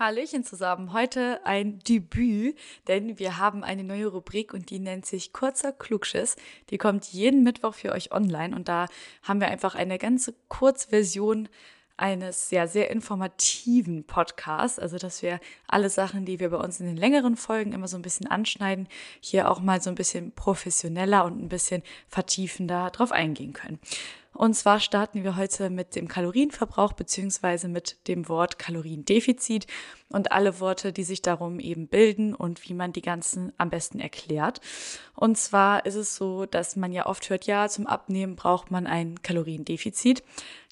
Hallöchen zusammen. Heute ein Debüt, denn wir haben eine neue Rubrik und die nennt sich Kurzer Klugschiss. Die kommt jeden Mittwoch für euch online und da haben wir einfach eine ganze Kurzversion eines sehr, sehr informativen Podcasts. Also, dass wir alle Sachen, die wir bei uns in den längeren Folgen immer so ein bisschen anschneiden, hier auch mal so ein bisschen professioneller und ein bisschen vertiefender drauf eingehen können. Und zwar starten wir heute mit dem Kalorienverbrauch beziehungsweise mit dem Wort Kaloriendefizit und alle Worte, die sich darum eben bilden und wie man die ganzen am besten erklärt. Und zwar ist es so, dass man ja oft hört, ja, zum Abnehmen braucht man ein Kaloriendefizit.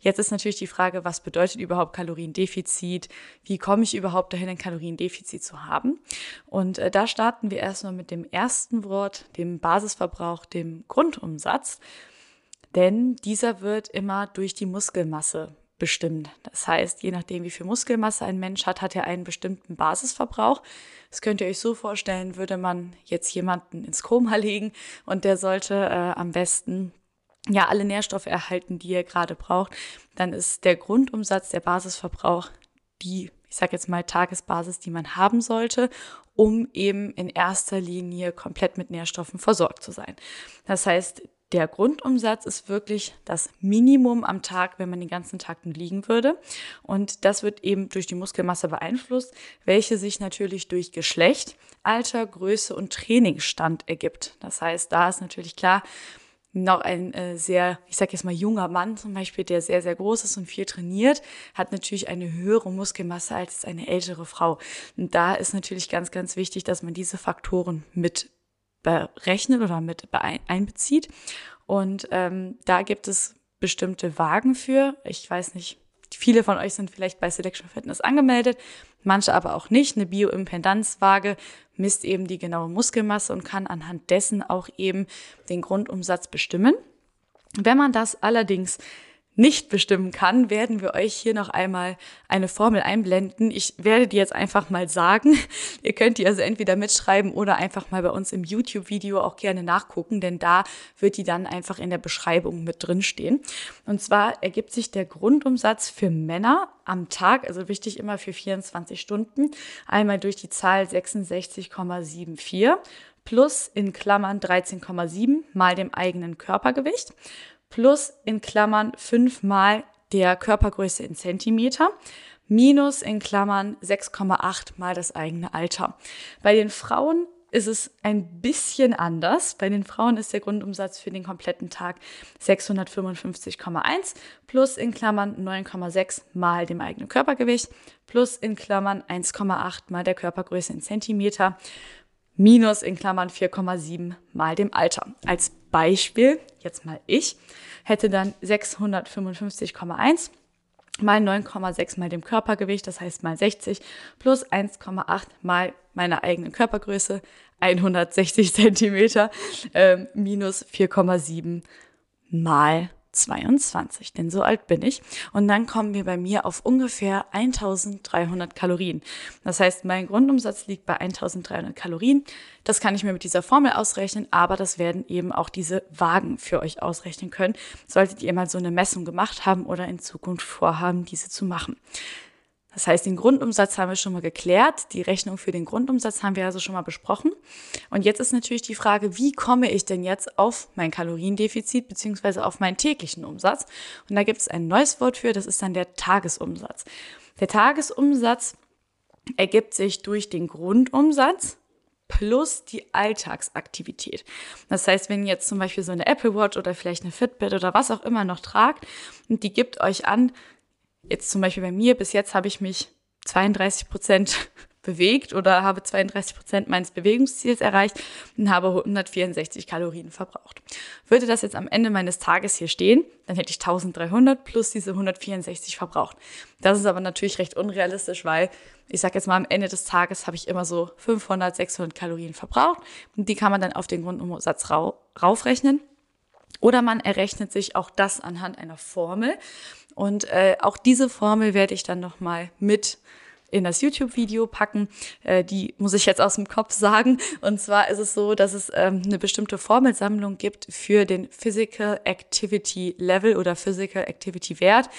Jetzt ist natürlich die Frage, was bedeutet überhaupt Kaloriendefizit? Wie komme ich überhaupt dahin, ein Kaloriendefizit zu haben? Und äh, da starten wir erstmal mit dem ersten Wort, dem Basisverbrauch, dem Grundumsatz denn dieser wird immer durch die Muskelmasse bestimmt. Das heißt, je nachdem, wie viel Muskelmasse ein Mensch hat, hat er einen bestimmten Basisverbrauch. Das könnt ihr euch so vorstellen, würde man jetzt jemanden ins Koma legen und der sollte äh, am besten ja alle Nährstoffe erhalten, die er gerade braucht, dann ist der Grundumsatz, der Basisverbrauch die, ich sage jetzt mal, Tagesbasis, die man haben sollte, um eben in erster Linie komplett mit Nährstoffen versorgt zu sein. Das heißt, der Grundumsatz ist wirklich das Minimum am Tag, wenn man den ganzen Tag nur liegen würde. Und das wird eben durch die Muskelmasse beeinflusst, welche sich natürlich durch Geschlecht, Alter, Größe und Trainingsstand ergibt. Das heißt, da ist natürlich klar, noch ein äh, sehr, ich sage jetzt mal junger Mann zum Beispiel, der sehr, sehr groß ist und viel trainiert, hat natürlich eine höhere Muskelmasse als eine ältere Frau. Und da ist natürlich ganz, ganz wichtig, dass man diese Faktoren mit berechnet oder mit einbezieht. Und ähm, da gibt es bestimmte Wagen für. Ich weiß nicht, viele von euch sind vielleicht bei Selection Fitness angemeldet, manche aber auch nicht. Eine Bioimpedanzwaage misst eben die genaue Muskelmasse und kann anhand dessen auch eben den Grundumsatz bestimmen. Wenn man das allerdings nicht bestimmen kann, werden wir euch hier noch einmal eine Formel einblenden. Ich werde die jetzt einfach mal sagen. Ihr könnt die also entweder mitschreiben oder einfach mal bei uns im YouTube-Video auch gerne nachgucken, denn da wird die dann einfach in der Beschreibung mit drin stehen. Und zwar ergibt sich der Grundumsatz für Männer am Tag, also wichtig immer für 24 Stunden, einmal durch die Zahl 66,74 plus in Klammern 13,7 mal dem eigenen Körpergewicht plus in Klammern fünfmal der Körpergröße in Zentimeter minus in Klammern 6,8 mal das eigene Alter. Bei den Frauen ist es ein bisschen anders. Bei den Frauen ist der Grundumsatz für den kompletten Tag 655,1 plus in Klammern 9,6 mal dem eigenen Körpergewicht plus in Klammern 1,8 mal der Körpergröße in Zentimeter minus in Klammern 4,7 mal dem Alter. Als Beispiel, jetzt mal ich, hätte dann 655,1 mal 9,6 mal dem Körpergewicht, das heißt mal 60, plus 1,8 mal meiner eigenen Körpergröße, 160 Zentimeter, äh, minus 4,7 mal 22, denn so alt bin ich. Und dann kommen wir bei mir auf ungefähr 1300 Kalorien. Das heißt, mein Grundumsatz liegt bei 1300 Kalorien. Das kann ich mir mit dieser Formel ausrechnen, aber das werden eben auch diese Wagen für euch ausrechnen können, solltet ihr mal so eine Messung gemacht haben oder in Zukunft vorhaben, diese zu machen. Das heißt, den Grundumsatz haben wir schon mal geklärt. Die Rechnung für den Grundumsatz haben wir also schon mal besprochen. Und jetzt ist natürlich die Frage, wie komme ich denn jetzt auf mein Kaloriendefizit beziehungsweise auf meinen täglichen Umsatz? Und da gibt es ein neues Wort für, das ist dann der Tagesumsatz. Der Tagesumsatz ergibt sich durch den Grundumsatz plus die Alltagsaktivität. Das heißt, wenn ihr jetzt zum Beispiel so eine Apple Watch oder vielleicht eine Fitbit oder was auch immer noch tragt und die gibt euch an, jetzt zum Beispiel bei mir, bis jetzt habe ich mich 32 Prozent bewegt oder habe 32 Prozent meines Bewegungsziels erreicht und habe 164 Kalorien verbraucht. Würde das jetzt am Ende meines Tages hier stehen, dann hätte ich 1300 plus diese 164 verbraucht. Das ist aber natürlich recht unrealistisch, weil ich sage jetzt mal am Ende des Tages habe ich immer so 500, 600 Kalorien verbraucht und die kann man dann auf den Grundumsatz raufrechnen. Oder man errechnet sich auch das anhand einer Formel. Und äh, auch diese Formel werde ich dann nochmal mit in das YouTube-Video packen. Äh, die muss ich jetzt aus dem Kopf sagen. Und zwar ist es so, dass es ähm, eine bestimmte Formelsammlung gibt für den Physical Activity Level oder Physical Activity Wert,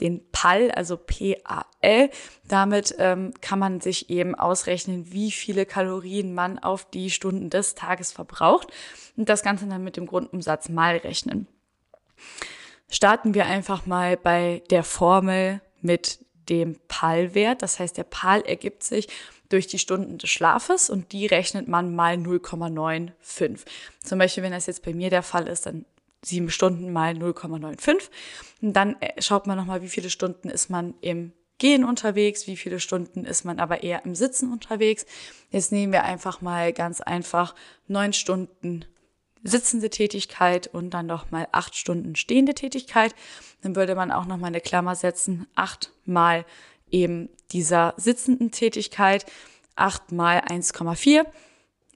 den PAL, also P-A-L. Damit ähm, kann man sich eben ausrechnen, wie viele Kalorien man auf die Stunden des Tages verbraucht und das Ganze dann mit dem Grundumsatz mal rechnen. Starten wir einfach mal bei der Formel mit dem PAL-Wert. Das heißt, der PAL ergibt sich durch die Stunden des Schlafes und die rechnet man mal 0,95. Zum Beispiel, wenn das jetzt bei mir der Fall ist, dann sieben Stunden mal 0,95. Und dann äh, schaut man nochmal, wie viele Stunden ist man im Gehen unterwegs, wie viele Stunden ist man aber eher im Sitzen unterwegs. Jetzt nehmen wir einfach mal ganz einfach neun Stunden sitzende Tätigkeit und dann noch mal acht Stunden stehende Tätigkeit. Dann würde man auch noch mal eine Klammer setzen, acht mal eben dieser sitzenden Tätigkeit, acht mal 1,4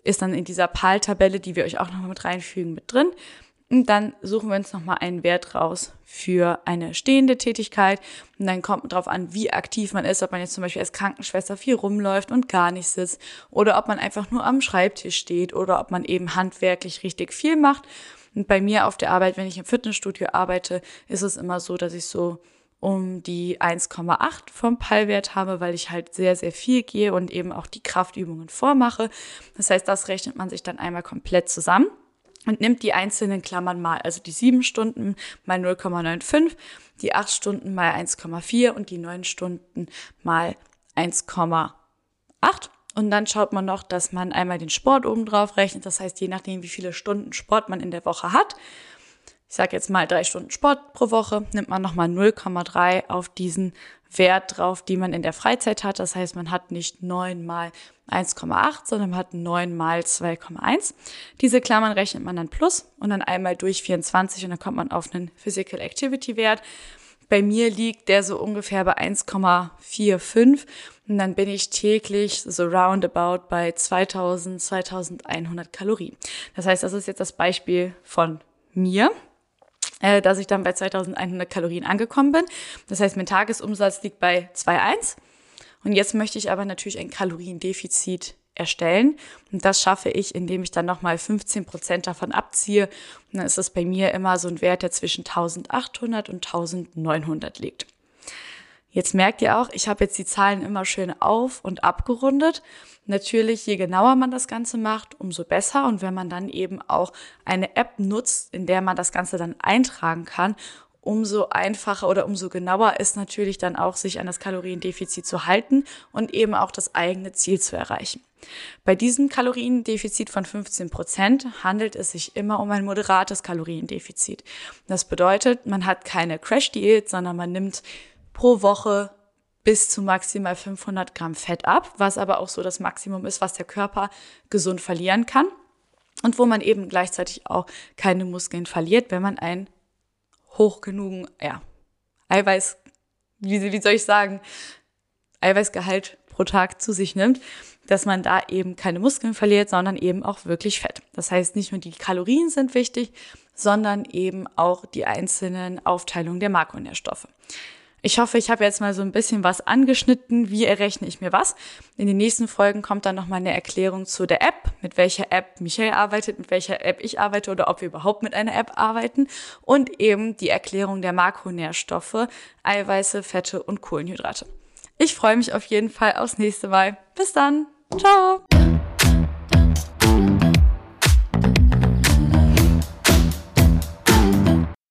ist dann in dieser PAL-Tabelle, die wir euch auch noch mit reinfügen, mit drin. Und dann suchen wir uns nochmal einen Wert raus für eine stehende Tätigkeit. Und dann kommt drauf an, wie aktiv man ist, ob man jetzt zum Beispiel als Krankenschwester viel rumläuft und gar nicht sitzt oder ob man einfach nur am Schreibtisch steht oder ob man eben handwerklich richtig viel macht. Und bei mir auf der Arbeit, wenn ich im Fitnessstudio arbeite, ist es immer so, dass ich so um die 1,8 vom Pallwert habe, weil ich halt sehr, sehr viel gehe und eben auch die Kraftübungen vormache. Das heißt, das rechnet man sich dann einmal komplett zusammen und nimmt die einzelnen Klammern mal, also die sieben Stunden mal 0,95, die acht Stunden mal 1,4 und die neun Stunden mal 1,8. Und dann schaut man noch, dass man einmal den Sport oben drauf rechnet. Das heißt, je nachdem, wie viele Stunden Sport man in der Woche hat, ich sage jetzt mal drei Stunden Sport pro Woche, nimmt man nochmal 0,3 auf diesen Wert drauf, die man in der Freizeit hat. Das heißt, man hat nicht 9 mal 1,8, sondern man hat 9 mal 2,1. Diese Klammern rechnet man dann plus und dann einmal durch 24 und dann kommt man auf einen Physical Activity Wert. Bei mir liegt der so ungefähr bei 1,45 und dann bin ich täglich so roundabout bei 2000, 2100 Kalorien. Das heißt, das ist jetzt das Beispiel von mir äh, dass ich dann bei 2100 Kalorien angekommen bin. Das heißt, mein Tagesumsatz liegt bei 2,1. Und jetzt möchte ich aber natürlich ein Kaloriendefizit erstellen. Und das schaffe ich, indem ich dann nochmal 15 Prozent davon abziehe. Und dann ist es bei mir immer so ein Wert, der zwischen 1800 und 1900 liegt. Jetzt merkt ihr auch, ich habe jetzt die Zahlen immer schön auf und abgerundet. Natürlich, je genauer man das Ganze macht, umso besser. Und wenn man dann eben auch eine App nutzt, in der man das Ganze dann eintragen kann, umso einfacher oder umso genauer ist natürlich dann auch, sich an das Kaloriendefizit zu halten und eben auch das eigene Ziel zu erreichen. Bei diesem Kaloriendefizit von 15 Prozent handelt es sich immer um ein moderates Kaloriendefizit. Das bedeutet, man hat keine Crash-Diät, sondern man nimmt pro Woche bis zu maximal 500 Gramm Fett ab, was aber auch so das Maximum ist, was der Körper gesund verlieren kann und wo man eben gleichzeitig auch keine Muskeln verliert, wenn man ein hoch genugen, ja, Eiweiß, wie, wie soll ich sagen, Eiweißgehalt pro Tag zu sich nimmt, dass man da eben keine Muskeln verliert, sondern eben auch wirklich Fett. Das heißt, nicht nur die Kalorien sind wichtig, sondern eben auch die einzelnen Aufteilungen der Makronährstoffe. Ich hoffe, ich habe jetzt mal so ein bisschen was angeschnitten. Wie errechne ich mir was? In den nächsten Folgen kommt dann nochmal eine Erklärung zu der App, mit welcher App Michael arbeitet, mit welcher App ich arbeite oder ob wir überhaupt mit einer App arbeiten und eben die Erklärung der Makronährstoffe, Eiweiße, Fette und Kohlenhydrate. Ich freue mich auf jeden Fall aufs nächste Mal. Bis dann. Ciao.